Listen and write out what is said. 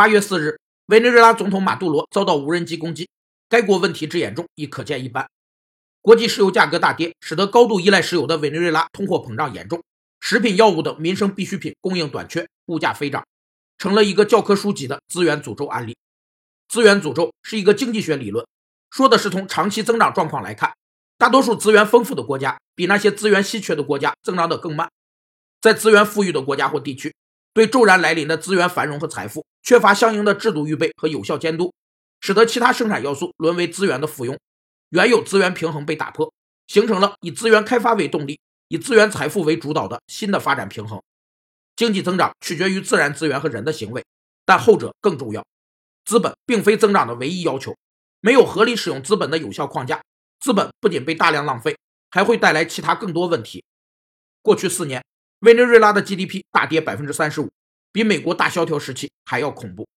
八月四日，委内瑞拉总统马杜罗遭到无人机攻击，该国问题之严重亦可见一斑。国际石油价格大跌，使得高度依赖石油的委内瑞拉通货膨胀严重，食品、药物等民生必需品供应短缺，物价飞涨，成了一个教科书级的资源诅咒案例。资源诅咒是一个经济学理论，说的是从长期增长状况来看，大多数资源丰富的国家比那些资源稀缺的国家增长得更慢。在资源富裕的国家或地区，对骤然来临的资源繁荣和财富缺乏相应的制度预备和有效监督，使得其他生产要素沦为资源的附庸。原有资源平衡被打破，形成了以资源开发为动力、以资源财富为主导的新的发展平衡。经济增长取决于自然资源和人的行为，但后者更重要。资本并非增长的唯一要求，没有合理使用资本的有效框架，资本不仅被大量浪费，还会带来其他更多问题。过去四年，委内瑞拉的 GDP 大跌百分之三十五，比美国大萧条时期还要恐怖。